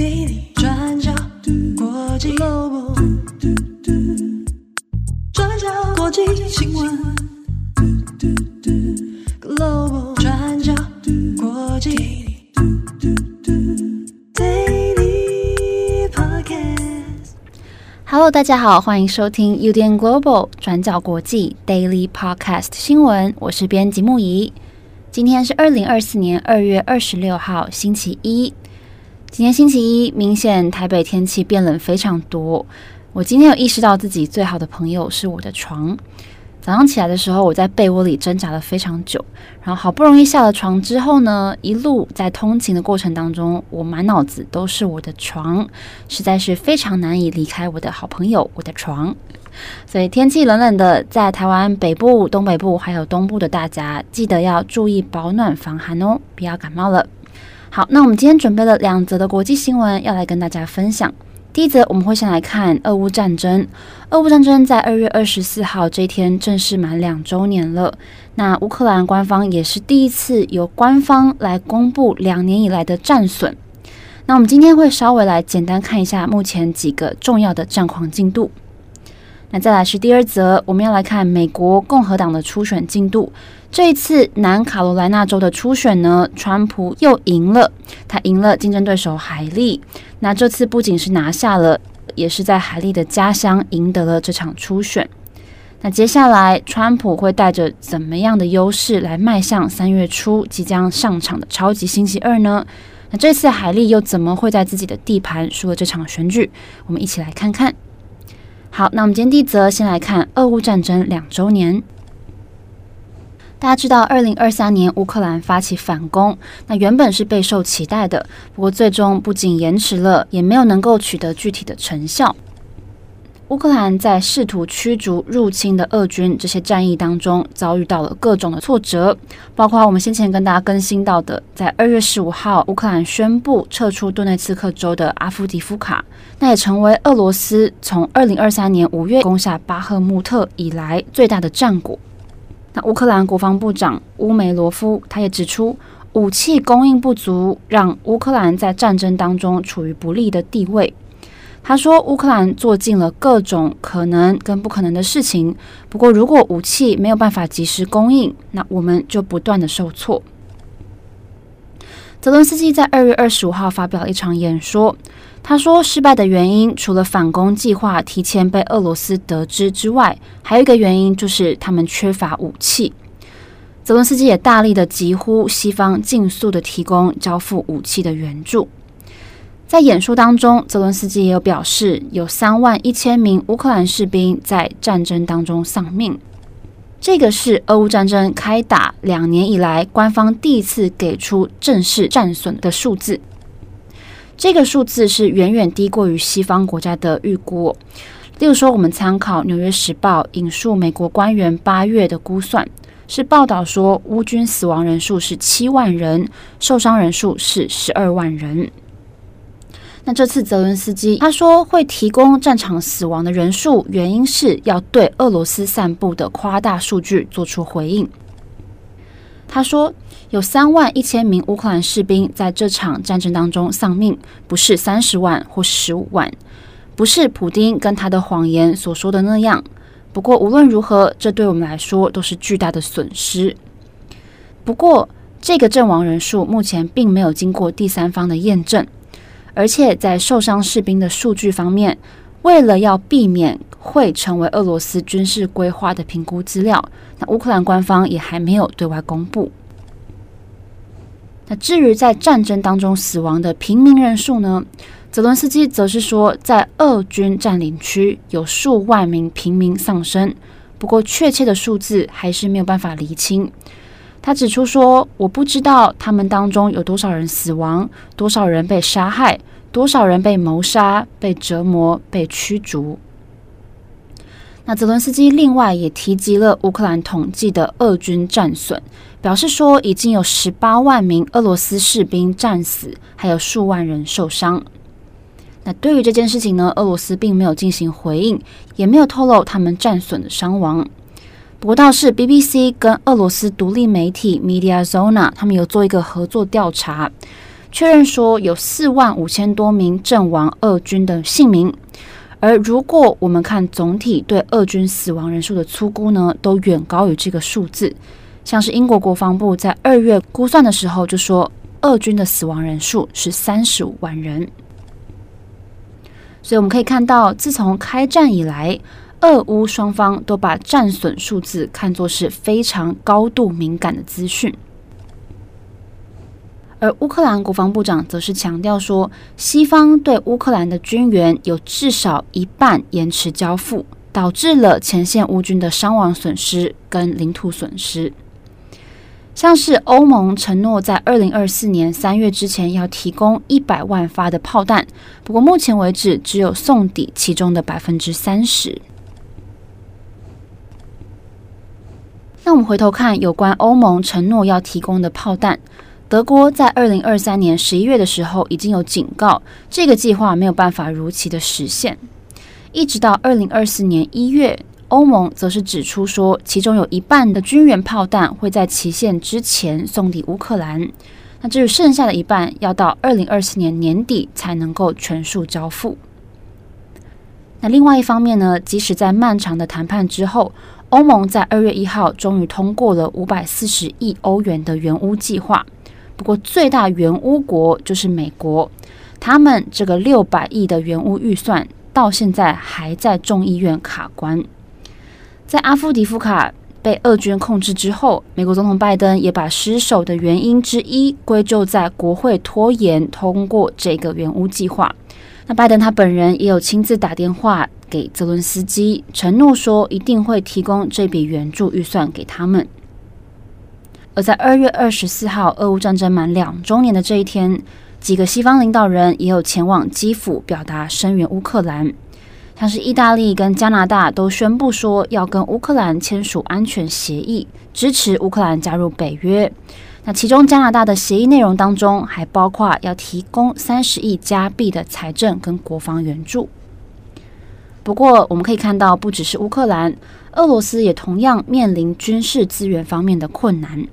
Daily 转角国际 Global 转角国际新闻 Global 转角国际 Daily Podcast Hello，大家好，欢迎收听 UDN Global 转角国际 Daily Podcast 新闻，我是编辑木仪。今天是二零二四年二月二十六号，星期一。今天星期一，明显台北天气变冷非常多。我今天有意识到自己最好的朋友是我的床。早上起来的时候，我在被窝里挣扎了非常久，然后好不容易下了床之后呢，一路在通勤的过程当中，我满脑子都是我的床，实在是非常难以离开我的好朋友，我的床。所以天气冷冷的，在台湾北部、东北部还有东部的大家，记得要注意保暖防寒哦，不要感冒了。好，那我们今天准备了两则的国际新闻要来跟大家分享。第一则，我们会先来看俄乌战争。俄乌战争在二月二十四号这一天正式满两周年了。那乌克兰官方也是第一次由官方来公布两年以来的战损。那我们今天会稍微来简单看一下目前几个重要的战况进度。那再来是第二则，我们要来看美国共和党的初选进度。这一次南卡罗来纳州的初选呢，川普又赢了，他赢了竞争对手海莉。那这次不仅是拿下了，也是在海莉的家乡赢得了这场初选。那接下来，川普会带着怎么样的优势来迈向三月初即将上场的超级星期二呢？那这次海莉又怎么会在自己的地盘输了这场选举？我们一起来看看。好，那我们今天第一则先来看俄乌战争两周年。大家知道，二零二三年乌克兰发起反攻，那原本是备受期待的，不过最终不仅延迟了，也没有能够取得具体的成效。乌克兰在试图驱逐入侵的俄军这些战役当中，遭遇到了各种的挫折，包括我们先前跟大家更新到的，在二月十五号，乌克兰宣布撤出顿内茨克州的阿夫迪夫卡，那也成为俄罗斯从二零二三年五月攻下巴赫穆特以来最大的战果。那乌克兰国防部长乌梅罗夫他也指出，武器供应不足，让乌克兰在战争当中处于不利的地位。他说：“乌克兰做尽了各种可能跟不可能的事情，不过如果武器没有办法及时供应，那我们就不断的受挫。”泽伦斯基在二月二十五号发表了一场演说，他说：“失败的原因除了反攻计划提前被俄罗斯得知之外，还有一个原因就是他们缺乏武器。”泽伦斯基也大力的疾呼西方尽速的提供交付武器的援助。在演说当中，泽伦斯基也有表示，有三万一千名乌克兰士兵在战争当中丧命。这个是俄乌战争开打两年以来，官方第一次给出正式战损的数字。这个数字是远远低过于西方国家的预估。例如说，我们参考《纽约时报》引述美国官员八月的估算，是报道说乌军死亡人数是七万人，受伤人数是十二万人。那这次泽伦斯基他说会提供战场死亡的人数，原因是要对俄罗斯散布的夸大数据做出回应。他说有三万一千名乌克兰士兵在这场战争当中丧命，不是三十万或十五万，不是普丁跟他的谎言所说的那样。不过无论如何，这对我们来说都是巨大的损失。不过这个阵亡人数目前并没有经过第三方的验证。而且在受伤士兵的数据方面，为了要避免会成为俄罗斯军事规划的评估资料，那乌克兰官方也还没有对外公布。那至于在战争当中死亡的平民人数呢？泽伦斯基则是说，在俄军占领区有数万名平民丧生，不过确切的数字还是没有办法厘清。他指出说：“我不知道他们当中有多少人死亡，多少人被杀害，多少人被谋杀、被折磨、被驱逐。”那泽伦斯基另外也提及了乌克兰统计的俄军战损，表示说已经有十八万名俄罗斯士兵战死，还有数万人受伤。那对于这件事情呢，俄罗斯并没有进行回应，也没有透露他们战损的伤亡。不过倒是 BBC 跟俄罗斯独立媒体 Mediazona 他们有做一个合作调查，确认说有四万五千多名阵亡俄军的姓名。而如果我们看总体对俄军死亡人数的粗估呢，都远高于这个数字。像是英国国防部在二月估算的时候就说，俄军的死亡人数是三十五万人。所以我们可以看到，自从开战以来，俄乌双方都把战损数字看作是非常高度敏感的资讯。而乌克兰国防部长则是强调说，西方对乌克兰的军援有至少一半延迟交付，导致了前线乌军的伤亡损失跟领土损失。像是欧盟承诺在二零二四年三月之前要提供一百万发的炮弹，不过目前为止只有送抵其中的百分之三十。那我们回头看有关欧盟承诺要提供的炮弹。德国在二零二三年十一月的时候已经有警告，这个计划没有办法如期的实现。一直到二零二四年一月，欧盟则是指出说，其中有一半的军援炮弹会在期限之前送抵乌克兰，那至于剩下的一半，要到二零二四年年底才能够全数交付。那另外一方面呢，即使在漫长的谈判之后，欧盟在二月一号终于通过了五百四十亿欧元的援乌计划。不过，最大援乌国就是美国，他们这个六百亿的援乌预算到现在还在众议院卡关。在阿夫迪夫卡被俄军控制之后，美国总统拜登也把失守的原因之一归咎在国会拖延通过这个援乌计划。那拜登他本人也有亲自打电话给泽伦斯基，承诺说一定会提供这笔援助预算给他们。而在二月二十四号，俄乌战争满两周年的这一天，几个西方领导人也有前往基辅表达声援乌克兰。像是意大利跟加拿大都宣布说要跟乌克兰签署安全协议，支持乌克兰加入北约。那其中加拿大的协议内容当中，还包括要提供三十亿加币的财政跟国防援助。不过，我们可以看到，不只是乌克兰，俄罗斯也同样面临军事资源方面的困难。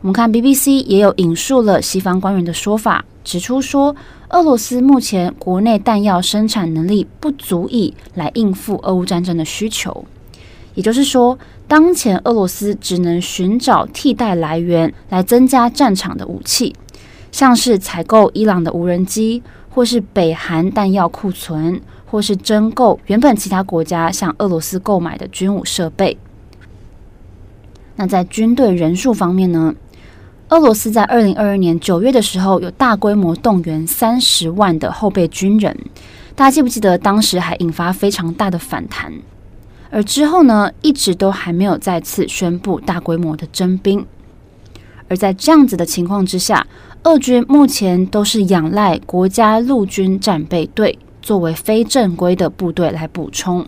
我们看 BBC 也有引述了西方官员的说法，指出说，俄罗斯目前国内弹药生产能力不足以来应付俄乌战争的需求，也就是说，当前俄罗斯只能寻找替代来源来增加战场的武器，像是采购伊朗的无人机，或是北韩弹药库存，或是征购原本其他国家向俄罗斯购买的军武设备。那在军队人数方面呢？俄罗斯在二零二二年九月的时候，有大规模动员三十万的后备军人，大家记不记得？当时还引发非常大的反弹，而之后呢，一直都还没有再次宣布大规模的征兵。而在这样子的情况之下，俄军目前都是仰赖国家陆军战备队作为非正规的部队来补充。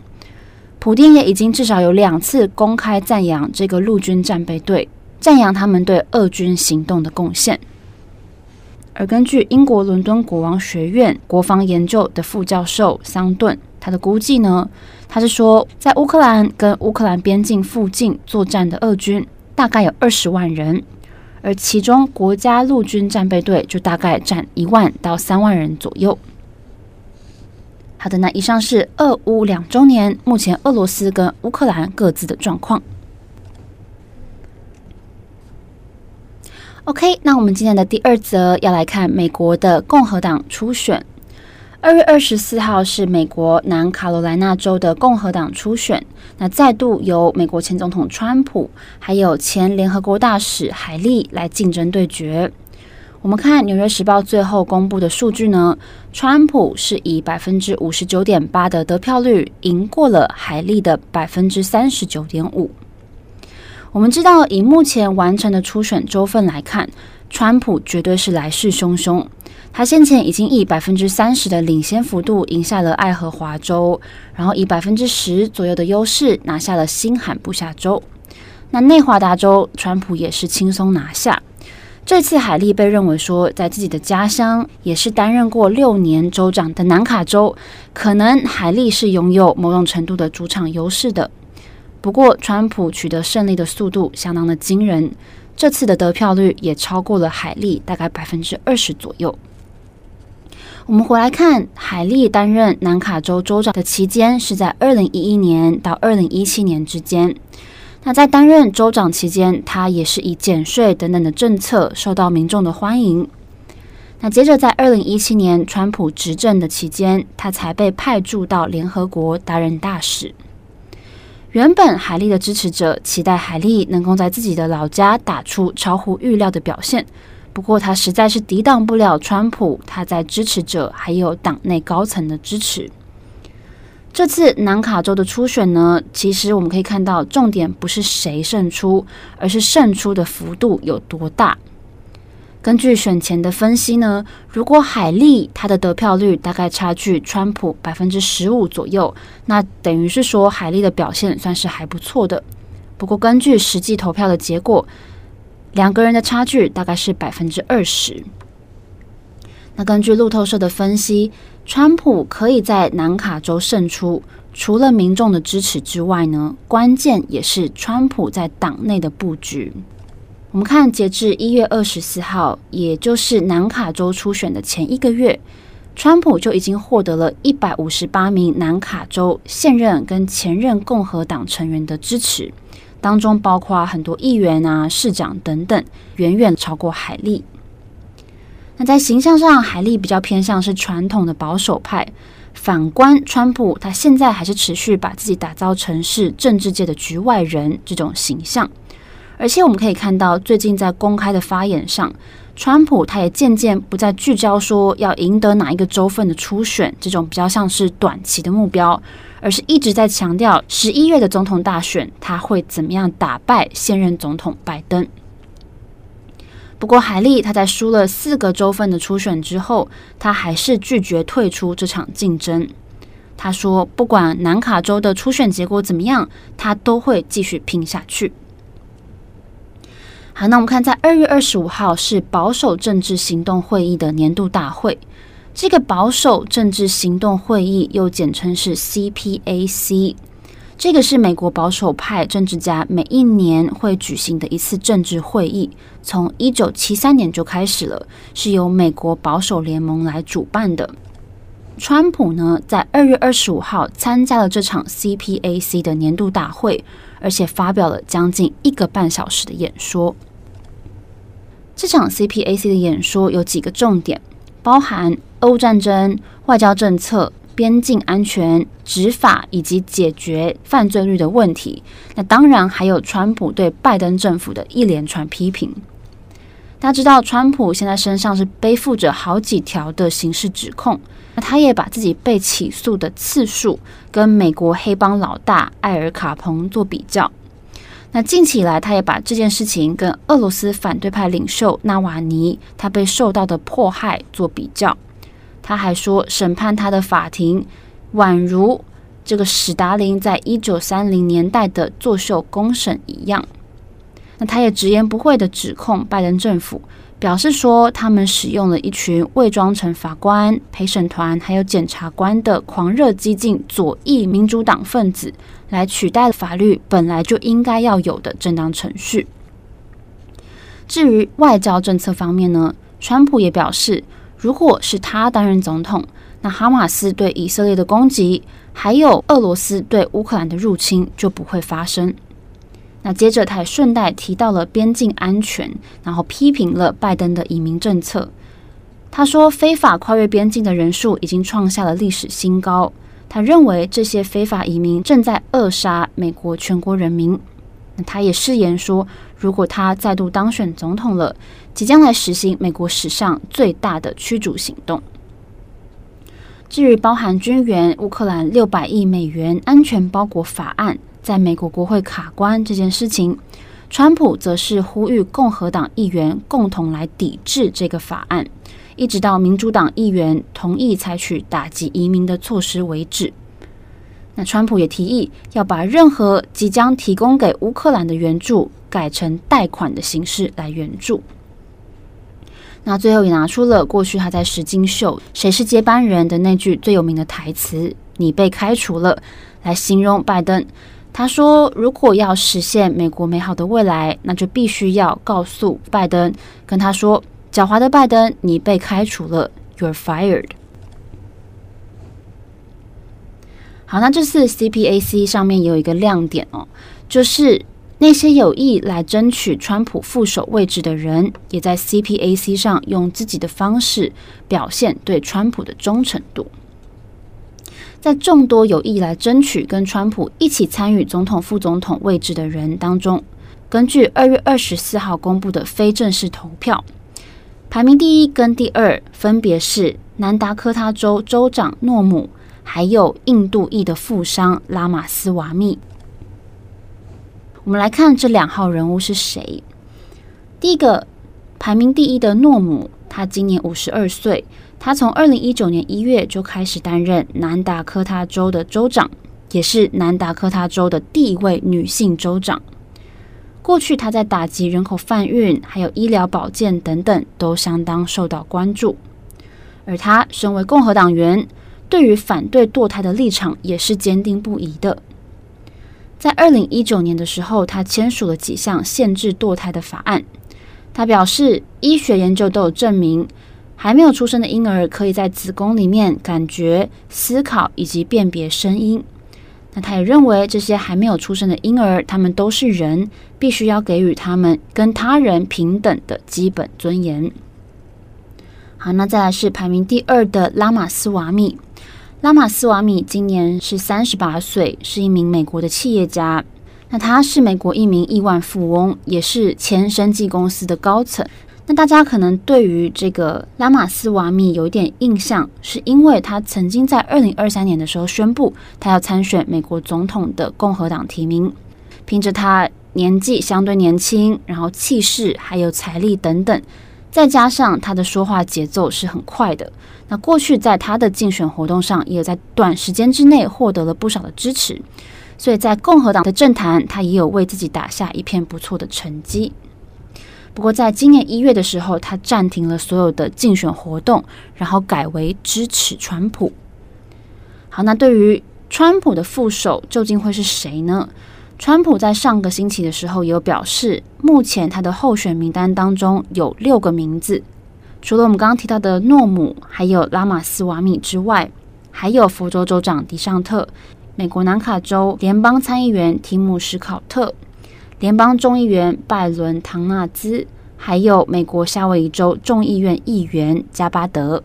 普丁也已经至少有两次公开赞扬这个陆军战备队。赞扬他们对俄军行动的贡献。而根据英国伦敦国王学院国防研究的副教授桑顿，他的估计呢，他是说，在乌克兰跟乌克兰边境附近作战的俄军大概有二十万人，而其中国家陆军战备队就大概占一万到三万人左右。好的，那以上是俄乌两周年，目前俄罗斯跟乌克兰各自的状况。OK，那我们今天的第二则要来看美国的共和党初选。二月二十四号是美国南卡罗来纳州的共和党初选，那再度由美国前总统川普还有前联合国大使海莉来竞争对决。我们看《纽约时报》最后公布的数据呢，川普是以百分之五十九点八的得票率赢过了海莉的百分之三十九点五。我们知道，以目前完成的初选州份来看，川普绝对是来势汹汹。他先前已经以百分之三十的领先幅度赢下了爱荷华州，然后以百分之十左右的优势拿下了新罕布夏州。那内华达州，川普也是轻松拿下。这次海莉被认为说，在自己的家乡也是担任过六年州长的南卡州，可能海莉是拥有某种程度的主场优势的。不过，川普取得胜利的速度相当的惊人，这次的得票率也超过了海莉，大概百分之二十左右。我们回来看，海莉担任南卡州州长的期间是在二零一一年到二零一七年之间。那在担任州长期间，他也是以减税等等的政策受到民众的欢迎。那接着在二零一七年川普执政的期间，他才被派驻到联合国担任大使。原本海莉的支持者期待海莉能够在自己的老家打出超乎预料的表现。不过，他实在是抵挡不了川普他在支持者还有党内高层的支持。这次南卡州的初选呢，其实我们可以看到，重点不是谁胜出，而是胜出的幅度有多大。根据选前的分析呢，如果海莉他的得票率大概差距川普百分之十五左右，那等于是说海莉的表现算是还不错的。不过，根据实际投票的结果，两个人的差距大概是百分之二十。那根据路透社的分析，川普可以在南卡州胜出，除了民众的支持之外呢，关键也是川普在党内的布局。我们看，截至一月二十四号，也就是南卡州初选的前一个月，川普就已经获得了一百五十八名南卡州现任跟前任共和党成员的支持。当中包括很多议员啊、市长等等，远远超过海莉。那在形象上，海莉比较偏向是传统的保守派。反观川普，他现在还是持续把自己打造成是政治界的局外人这种形象。而且我们可以看到，最近在公开的发言上，川普他也渐渐不再聚焦说要赢得哪一个州份的初选这种比较像是短期的目标。而是一直在强调十一月的总统大选，他会怎么样打败现任总统拜登。不过，海莉他在输了四个州份的初选之后，他还是拒绝退出这场竞争。他说，不管南卡州的初选结果怎么样，他都会继续拼下去。好，那我们看，在二月二十五号是保守政治行动会议的年度大会。这个保守政治行动会议又简称是 CPAC，这个是美国保守派政治家每一年会举行的一次政治会议，从一九七三年就开始了，是由美国保守联盟来主办的。川普呢，在二月二十五号参加了这场 CPAC 的年度大会，而且发表了将近一个半小时的演说。这场 CPAC 的演说有几个重点。包含俄乌战争、外交政策、边境安全、执法以及解决犯罪率的问题。那当然还有川普对拜登政府的一连串批评。大家知道，川普现在身上是背负着好几条的刑事指控。那他也把自己被起诉的次数跟美国黑帮老大艾尔卡彭做比较。那近期以来，他也把这件事情跟俄罗斯反对派领袖纳瓦尼他被受到的迫害做比较。他还说，审判他的法庭宛如这个史达林在一九三零年代的作秀公审一样。那他也直言不讳地指控拜登政府。表示说，他们使用了一群伪装成法官、陪审团还有检察官的狂热激进左翼民主党分子，来取代法律本来就应该要有的正当程序。至于外交政策方面呢，川普也表示，如果是他担任总统，那哈马斯对以色列的攻击，还有俄罗斯对乌克兰的入侵就不会发生。那接着，他也顺带提到了边境安全，然后批评了拜登的移民政策。他说，非法跨越边境的人数已经创下了历史新高。他认为这些非法移民正在扼杀美国全国人民。那他也誓言说，如果他再度当选总统了，即将来实行美国史上最大的驱逐行动。至于包含军援乌克兰六百亿美元安全包裹法案，在美国国会卡关这件事情，川普则是呼吁共和党议员共同来抵制这个法案，一直到民主党议员同意采取打击移民的措施为止。那川普也提议要把任何即将提供给乌克兰的援助改成贷款的形式来援助。那最后也拿出了过去他在实金秀《谁是接班人》的那句最有名的台词：“你被开除了”，来形容拜登。他说：“如果要实现美国美好的未来，那就必须要告诉拜登，跟他说，狡猾的拜登，你被开除了，You're fired。”好，那这次 CPAC 上面也有一个亮点哦，就是那些有意来争取川普副手位置的人，也在 CPAC 上用自己的方式表现对川普的忠诚度。在众多有意来争取跟川普一起参与总统、副总统位置的人当中，根据二月二十四号公布的非正式投票，排名第一跟第二分别是南达科他州州长诺姆，还有印度裔的富商拉马斯瓦密。我们来看这两号人物是谁？第一个排名第一的诺姆，他今年五十二岁。他从二零一九年一月就开始担任南达科他州的州长，也是南达科他州的第一位女性州长。过去他在打击人口贩运、还有医疗保健等等都相当受到关注。而他身为共和党员，对于反对堕胎的立场也是坚定不移的。在二零一九年的时候，他签署了几项限制堕胎的法案。他表示，医学研究都有证明。还没有出生的婴儿可以在子宫里面感觉、思考以及辨别声音。那他也认为这些还没有出生的婴儿，他们都是人，必须要给予他们跟他人平等的基本尊严。好，那再来是排名第二的拉玛斯瓦米。拉玛斯瓦米今年是三十八岁，是一名美国的企业家。那他是美国一名亿万富翁，也是前生技公司的高层。那大家可能对于这个拉玛斯瓦米有一点印象，是因为他曾经在二零二三年的时候宣布他要参选美国总统的共和党提名。凭着他年纪相对年轻，然后气势还有财力等等，再加上他的说话节奏是很快的。那过去在他的竞选活动上，也在短时间之内获得了不少的支持，所以在共和党的政坛，他也有为自己打下一片不错的成绩。不过，在今年一月的时候，他暂停了所有的竞选活动，然后改为支持川普。好，那对于川普的副手究竟会是谁呢？川普在上个星期的时候也有表示，目前他的候选名单当中有六个名字，除了我们刚刚提到的诺姆，还有拉马斯瓦米之外，还有佛州州长迪尚特、美国南卡州联邦参议员提姆史考特。联邦众议员拜伦·唐纳兹，还有美国夏威夷州众议院议员加巴德。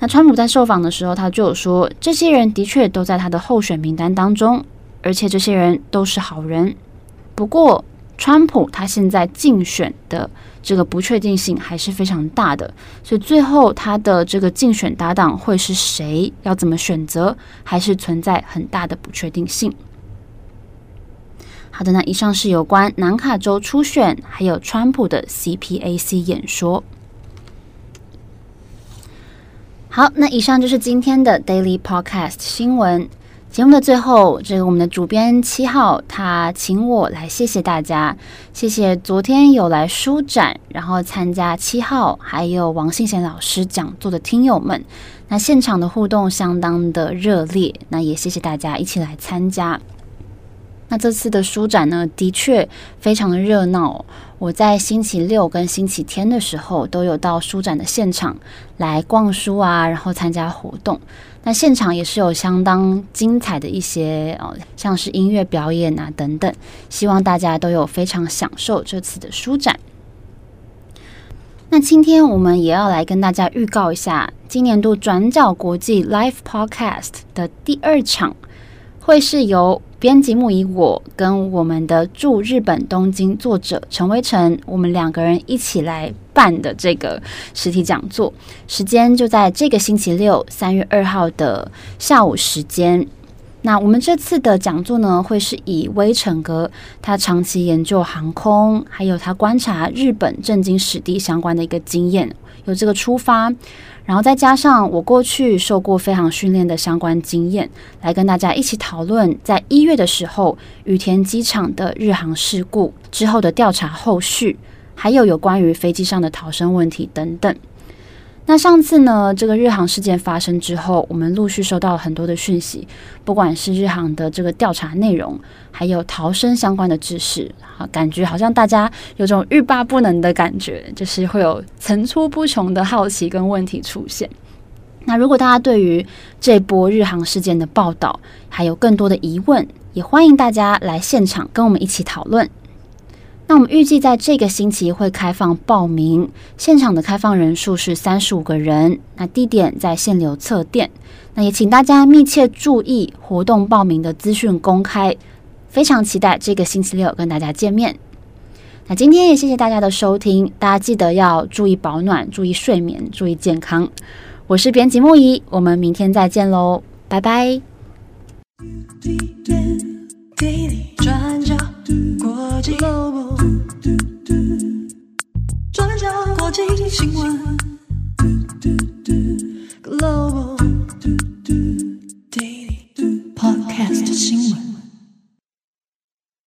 那川普在受访的时候，他就说，这些人的确都在他的候选名单当中，而且这些人都是好人。不过，川普他现在竞选的这个不确定性还是非常大的，所以最后他的这个竞选搭档会是谁，要怎么选择，还是存在很大的不确定性。好的，那以上是有关南卡州初选，还有川普的 CPAC 演说。好，那以上就是今天的 Daily Podcast 新闻。节目的最后，这个我们的主编七号他请我来谢谢大家，谢谢昨天有来书展，然后参加七号还有王信贤老师讲座的听友们。那现场的互动相当的热烈，那也谢谢大家一起来参加。那这次的书展呢，的确非常的热闹。我在星期六跟星期天的时候都有到书展的现场来逛书啊，然后参加活动。那现场也是有相当精彩的一些哦，像是音乐表演啊等等。希望大家都有非常享受这次的书展。那今天我们也要来跟大家预告一下，今年度转角国际 Live Podcast 的第二场。会是由编辑木以我跟我们的驻日本东京作者陈威成，我们两个人一起来办的这个实体讲座，时间就在这个星期六三月二号的下午时间。那我们这次的讲座呢，会是以威成哥他长期研究航空，还有他观察日本政经史地相关的一个经验，有这个出发。然后再加上我过去受过飞航训练的相关经验，来跟大家一起讨论，在一月的时候羽田机场的日航事故之后的调查后续，还有有关于飞机上的逃生问题等等。那上次呢，这个日航事件发生之后，我们陆续收到了很多的讯息，不管是日航的这个调查内容，还有逃生相关的知识，啊，感觉好像大家有种欲罢不能的感觉，就是会有层出不穷的好奇跟问题出现。那如果大家对于这波日航事件的报道还有更多的疑问，也欢迎大家来现场跟我们一起讨论。那我们预计在这个星期会开放报名，现场的开放人数是三十五个人。那地点在限流侧店。那也请大家密切注意活动报名的资讯公开，非常期待这个星期六跟大家见面。那今天也谢谢大家的收听，大家记得要注意保暖、注意睡眠、注意健康。我是编辑木仪，我们明天再见喽，拜拜。转角国际我只要你亲，Global Daily podcast 的新闻